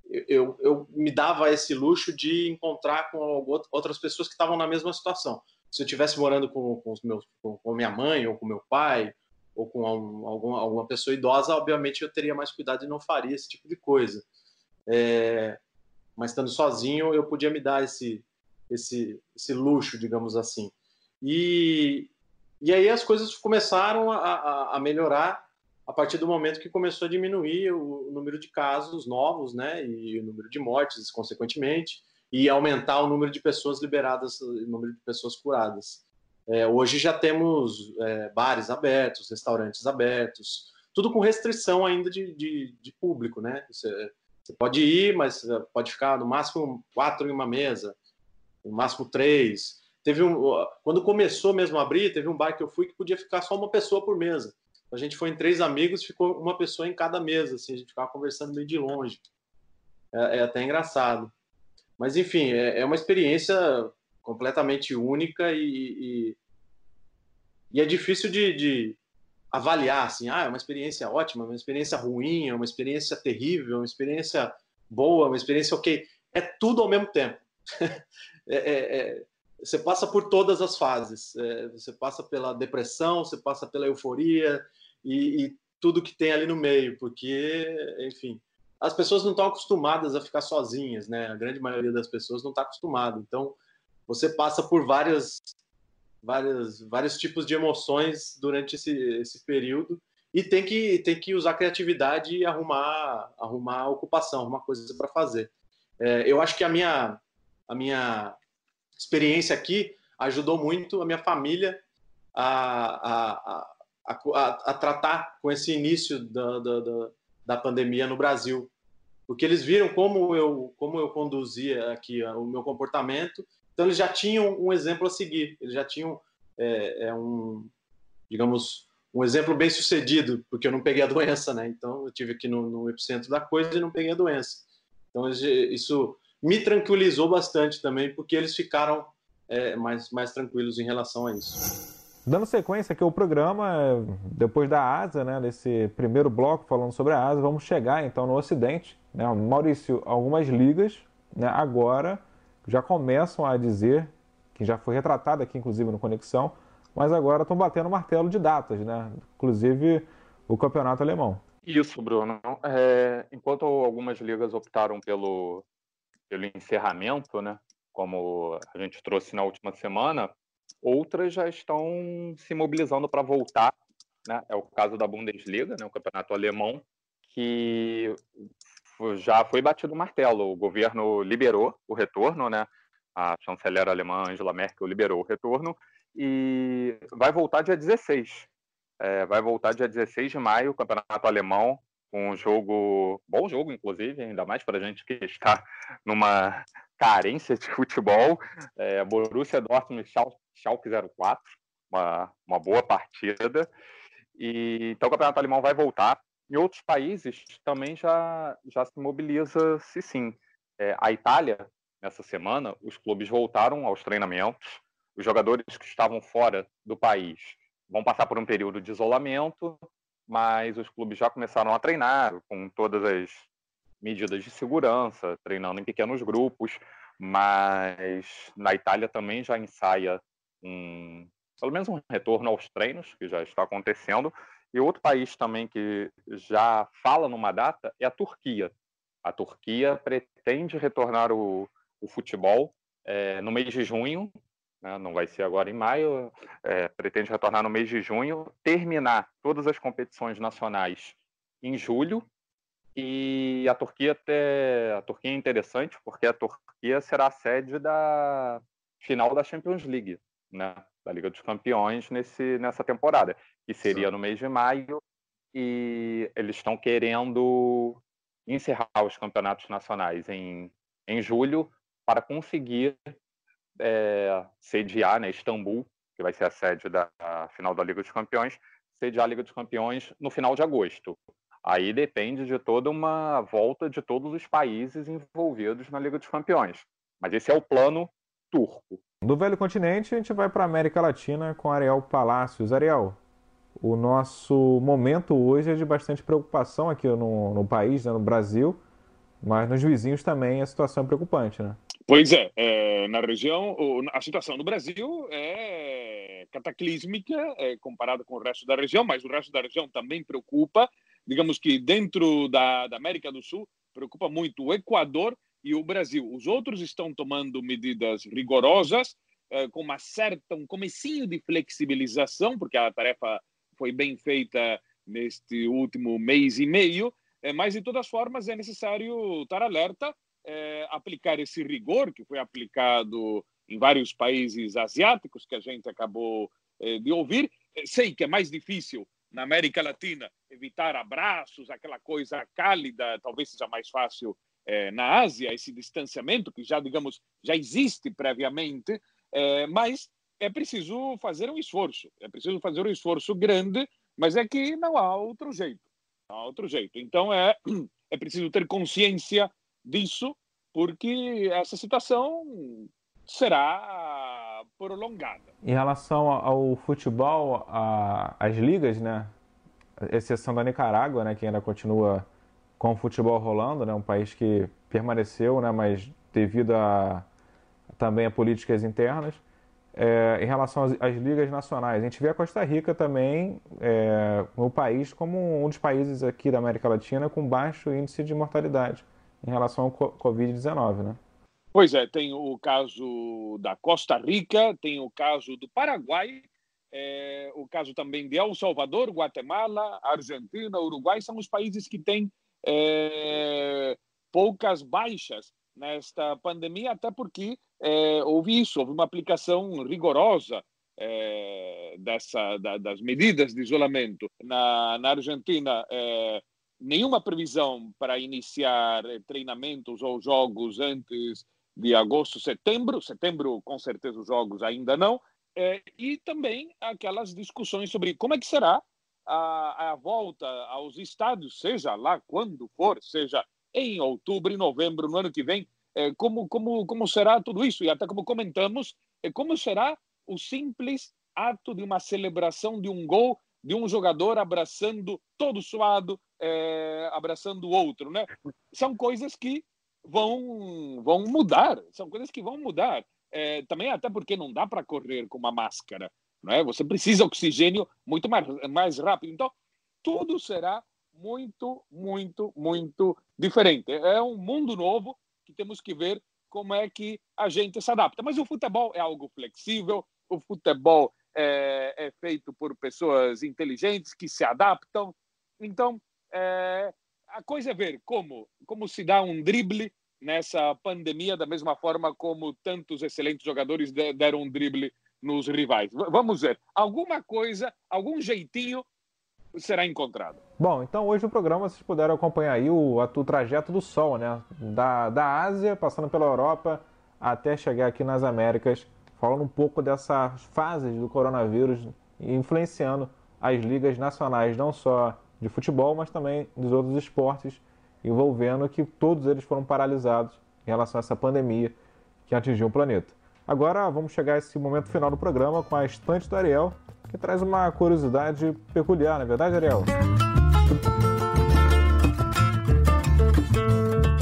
eu, eu me dava esse luxo de encontrar com outras pessoas que estavam na mesma situação. Se eu estivesse morando com, com, os meus, com, com minha mãe ou com meu pai ou com algum, alguma, alguma pessoa idosa, obviamente eu teria mais cuidado e não faria esse tipo de coisa. É, mas estando sozinho, eu podia me dar esse, esse, esse luxo, digamos assim. E, e aí as coisas começaram a, a, a melhorar a partir do momento que começou a diminuir o número de casos novos, né, e o número de mortes, consequentemente, e aumentar o número de pessoas liberadas, o número de pessoas curadas. É, hoje já temos é, bares abertos, restaurantes abertos, tudo com restrição ainda de, de, de público, né? Você, você, pode ir, mas é, pode ficar no máximo quatro em uma mesa, no máximo três. Teve um, quando começou mesmo a abrir, teve um bar que eu fui que podia ficar só uma pessoa por mesa. A gente foi em três amigos, ficou uma pessoa em cada mesa, assim, a gente ficava conversando meio de longe. É, é até engraçado. Mas, enfim, é, é, uma experiência completamente única e, e, e é difícil de, de, avaliar, assim, ah, é uma experiência ótima, uma experiência ruim, é uma experiência terrível, uma experiência boa, uma experiência ok. É tudo ao mesmo tempo. É, é, é, você passa por todas as fases. É, você passa pela depressão, você passa pela euforia, e, e tudo que tem ali no meio, porque, enfim, as pessoas não estão acostumadas a ficar sozinhas, né? A grande maioria das pessoas não está acostumada. Então, você passa por várias, várias, vários tipos de emoções durante esse, esse período e tem que, tem que usar criatividade e arrumar, arrumar ocupação, arrumar coisas para fazer. É, eu acho que a minha, a minha experiência aqui ajudou muito a minha família a, a a, a, a tratar com esse início da, da, da, da, pandemia no Brasil. Porque eles viram como eu, como eu conduzia aqui o meu comportamento, então eles já tinham um exemplo a seguir, eles já tinham é, é um, digamos, um exemplo bem sucedido, porque eu não peguei a doença, né? Então eu tive aqui no, no epicentro da coisa e não peguei a doença. Então isso me tranquilizou bastante também, porque eles ficaram é, mais, mais tranquilos em relação a isso. Dando sequência aqui ao programa, depois da ASA, né, desse primeiro bloco falando sobre a ASA, vamos chegar então no Ocidente. Né? Maurício, algumas ligas né, agora já começam a dizer, que já foi retratado aqui inclusive no Conexão, mas agora estão batendo martelo de datas, né? inclusive o campeonato alemão. Isso, Bruno. É, enquanto algumas ligas optaram pelo, pelo encerramento, né, como a gente trouxe na última semana, outras já estão se mobilizando para voltar. Né? É o caso da Bundesliga, né? o campeonato alemão, que já foi batido o martelo. O governo liberou o retorno, né? a chanceler alemã Angela Merkel liberou o retorno e vai voltar dia 16. É, vai voltar dia 16 de maio, o campeonato alemão, um jogo, bom jogo, inclusive, ainda mais para a gente que está numa carência de futebol. É, Borussia Dortmund Schalke 04, uma, uma boa partida. E, então o campeonato alemão vai voltar. Em outros países também já, já se mobiliza, se sim. É, a Itália, nessa semana, os clubes voltaram aos treinamentos. Os jogadores que estavam fora do país vão passar por um período de isolamento, mas os clubes já começaram a treinar com todas as medidas de segurança, treinando em pequenos grupos, mas na Itália também já ensaia um, pelo menos um retorno aos treinos, que já está acontecendo. E outro país também que já fala numa data é a Turquia. A Turquia pretende retornar o, o futebol é, no mês de junho, né, não vai ser agora em maio, é, pretende retornar no mês de junho, terminar todas as competições nacionais em julho. E a Turquia até a Turquia é interessante porque a Turquia será a sede da final da Champions League, né, da Liga dos Campeões nesse nessa temporada, que seria Sim. no mês de maio. E eles estão querendo encerrar os campeonatos nacionais em, em julho para conseguir é, sediar né, Istambul, que vai ser a sede da a final da Liga dos Campeões, sediar a Liga dos Campeões no final de agosto. Aí depende de toda uma volta de todos os países envolvidos na Liga dos Campeões. Mas esse é o plano turco. Do velho continente, a gente vai para a América Latina com Ariel Palácios. Ariel, o nosso momento hoje é de bastante preocupação aqui no, no país, né, no Brasil, mas nos vizinhos também a situação é preocupante, né? Pois é, é, na região, a situação no Brasil é cataclísmica é, comparada com o resto da região, mas o resto da região também preocupa. Digamos que dentro da, da América do Sul, preocupa muito o Equador e o Brasil. Os outros estão tomando medidas rigorosas, é, com uma certa, um comecinho de flexibilização, porque a tarefa foi bem feita neste último mês e meio, é, mas de todas formas é necessário estar alerta é, aplicar esse rigor que foi aplicado em vários países asiáticos que a gente acabou de ouvir. Sei que é mais difícil na América Latina evitar abraços, aquela coisa cálida, talvez seja mais fácil é, na Ásia esse distanciamento que já digamos já existe previamente, é, mas é preciso fazer um esforço, é preciso fazer um esforço grande, mas é que não há outro jeito, não há outro jeito. Então é é preciso ter consciência disso, porque essa situação será prolongada. Em relação ao futebol, as ligas, né, exceção da Nicarágua, né, que ainda continua com o futebol rolando, né, um país que permaneceu, né, mas devido a também a políticas internas. É, em relação às, às, ligas nacionais, a gente vê a Costa Rica também é, país como um dos países aqui da América Latina com baixo índice de mortalidade em relação ao Covid-19, né? Pois é, tem o caso da Costa Rica, tem o caso do Paraguai, é, o caso também de El Salvador, Guatemala, Argentina, Uruguai, são os países que têm é, poucas baixas nesta pandemia, até porque é, houve isso, houve uma aplicação rigorosa é, dessa, da, das medidas de isolamento. Na, na Argentina, é, nenhuma previsão para iniciar treinamentos ou jogos antes de agosto, setembro. Setembro, com certeza, os jogos ainda não. e também aquelas discussões sobre como é que será a, a volta aos estádios, seja lá quando for, seja em outubro, em novembro, no ano que vem, é, como, como, como será tudo isso? E até como comentamos, é, como será o simples ato de uma celebração de um gol de um jogador abraçando todo suado, é, abraçando o outro, né? São coisas que vão vão mudar, são coisas que vão mudar. É, também até porque não dá para correr com uma máscara, não é? Você precisa oxigênio muito mais mais rápido. Então tudo será muito, muito, muito diferente. É um mundo novo que temos que ver como é que a gente se adapta. Mas o futebol é algo flexível, o futebol é, é feito por pessoas inteligentes que se adaptam. Então, é, a coisa é ver como, como se dá um drible nessa pandemia, da mesma forma como tantos excelentes jogadores deram um drible nos rivais. Vamos ver. Alguma coisa, algum jeitinho será encontrado. Bom, então hoje no programa vocês puderam acompanhar aí o, o trajeto do Sol, né? Da, da Ásia, passando pela Europa, até chegar aqui nas Américas, falando um pouco dessas fases do coronavírus influenciando as ligas nacionais, não só de futebol, mas também dos outros esportes, envolvendo que todos eles foram paralisados em relação a essa pandemia que atingiu o planeta. Agora vamos chegar a esse momento final do programa com a estante do Ariel, que traz uma curiosidade peculiar, não é verdade, Ariel?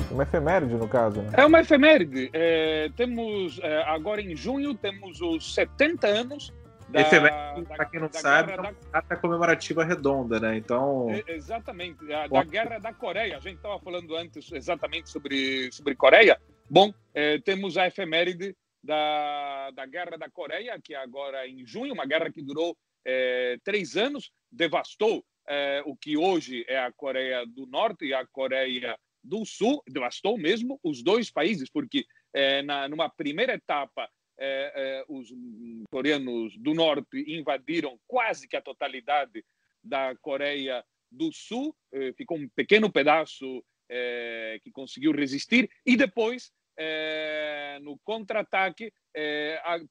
Uma efeméride, no caso. Né? É uma efeméride. É, temos, é, agora em junho, temos os 70 anos da, efeméride, para quem não sabe, é uma data comemorativa redonda, né? Então. É, exatamente, a, da Guerra da Coreia. A gente estava falando antes exatamente sobre, sobre Coreia. Bom, é, temos a efeméride da, da Guerra da Coreia, que agora em junho, uma guerra que durou é, três anos, devastou é, o que hoje é a Coreia do Norte e a Coreia do Sul, devastou mesmo os dois países, porque é, na, numa primeira etapa os coreanos do Norte invadiram quase que a totalidade da Coreia do Sul, ficou um pequeno pedaço que conseguiu resistir, e depois, é, no contra-ataque,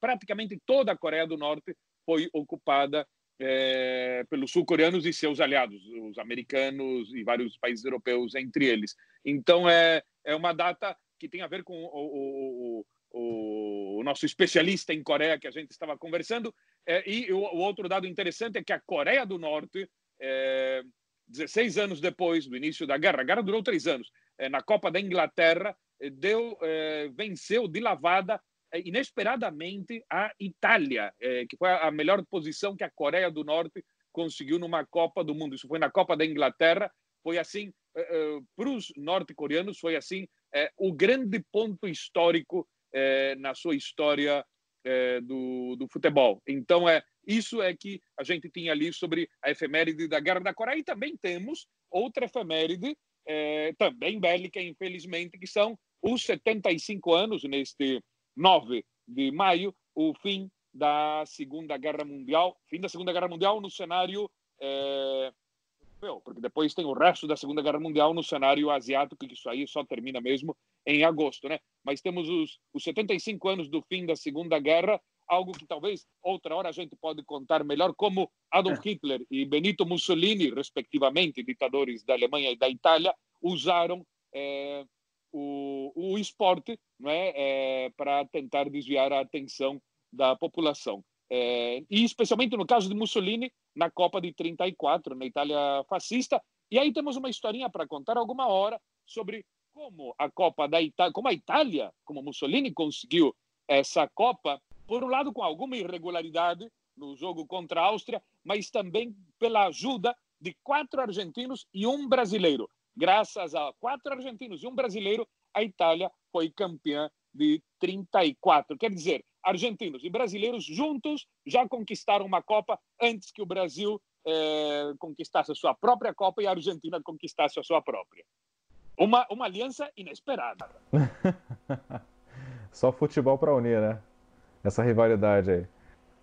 praticamente toda a Coreia do Norte foi ocupada é, pelos sul-coreanos e seus aliados, os americanos e vários países europeus entre eles. Então, é, é uma data que tem a ver com o, o, o, o nosso especialista em Coreia que a gente estava conversando. É, e o, outro dado interessante é que a Coreia do Norte, é, 16 anos depois do início da guerra, a guerra durou três anos, é, na Copa da Inglaterra, é, deu, é, venceu de lavada é, inesperadamente a Itália, é, que foi a melhor posição que a Coreia do Norte conseguiu numa Copa do Mundo. Isso foi na Copa da Inglaterra. Foi assim, é, para os norte-coreanos, foi assim o grande ponto histórico na sua história do, do futebol. Então, é isso é que a gente tinha ali sobre a efeméride da Guerra da Coreia. E também temos outra efeméride, também bélica, infelizmente, que são os 75 anos neste 9 de maio, o fim da Segunda Guerra Mundial, fim da Segunda Guerra Mundial no cenário é, porque depois tem o resto da Segunda Guerra Mundial no cenário asiático, que isso aí só termina mesmo em agosto, né? Mas temos os, os 75 anos do fim da Segunda Guerra, algo que talvez outra hora a gente pode contar melhor, como Adolf é. Hitler e Benito Mussolini, respectivamente, ditadores da Alemanha e da Itália, usaram é, o, o esporte né, é, para tentar desviar a atenção da população. É, e especialmente no caso de Mussolini, na Copa de 34, na Itália fascista. E aí temos uma historinha para contar alguma hora sobre como a Copa da Itália, como a Itália, como Mussolini conseguiu essa Copa, por um lado com alguma irregularidade no jogo contra a Áustria, mas também pela ajuda de quatro argentinos e um brasileiro graças a quatro argentinos e um brasileiro, a Itália foi campeã de 34. Quer dizer, argentinos e brasileiros juntos já conquistaram uma Copa antes que o Brasil eh, conquistasse a sua própria Copa e a Argentina conquistasse a sua própria. Uma, uma aliança inesperada. Só futebol para unir, né? Essa rivalidade aí.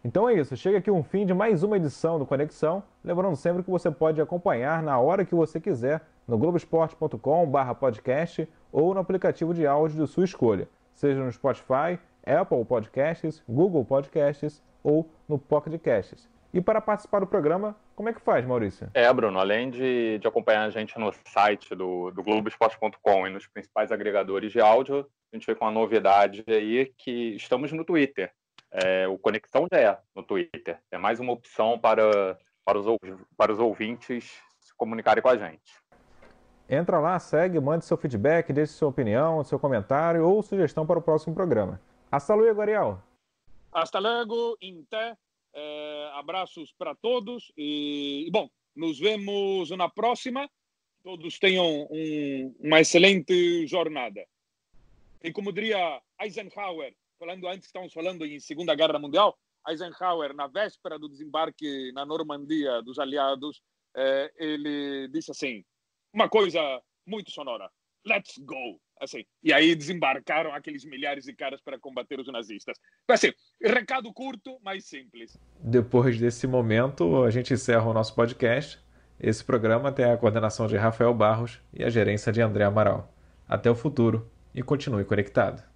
Então é isso, chega aqui um fim de mais uma edição do Conexão, lembrando sempre que você pode acompanhar na hora que você quiser no globoesporte.com/podcast ou no aplicativo de áudio de sua escolha, seja no Spotify, Apple Podcasts, Google Podcasts ou no Pocket Casts. E para participar do programa, como é que faz, Maurício? É, Bruno, além de, de acompanhar a gente no site do, do Globoesporte.com e nos principais agregadores de áudio, a gente veio com uma novidade aí que estamos no Twitter. É, o Conexão já é no Twitter. É mais uma opção para, para, os, para os ouvintes se comunicarem com a gente. Entra lá, segue, mande seu feedback, deixe sua opinião, seu comentário ou sugestão para o próximo programa. Hasta luego, Ariel. Hasta luego, Inté. É, abraços para todos e, bom, nos vemos na próxima. Todos tenham um, uma excelente jornada. E como diria Eisenhower, falando antes, estamos falando em Segunda Guerra Mundial, Eisenhower, na véspera do desembarque na Normandia dos aliados, é, ele disse assim, uma coisa muito sonora, let's go! Assim, e aí desembarcaram aqueles milhares de caras para combater os nazistas. Assim, recado curto, mas simples. Depois desse momento, a gente encerra o nosso podcast. Esse programa tem a coordenação de Rafael Barros e a gerência de André Amaral. Até o futuro e continue conectado.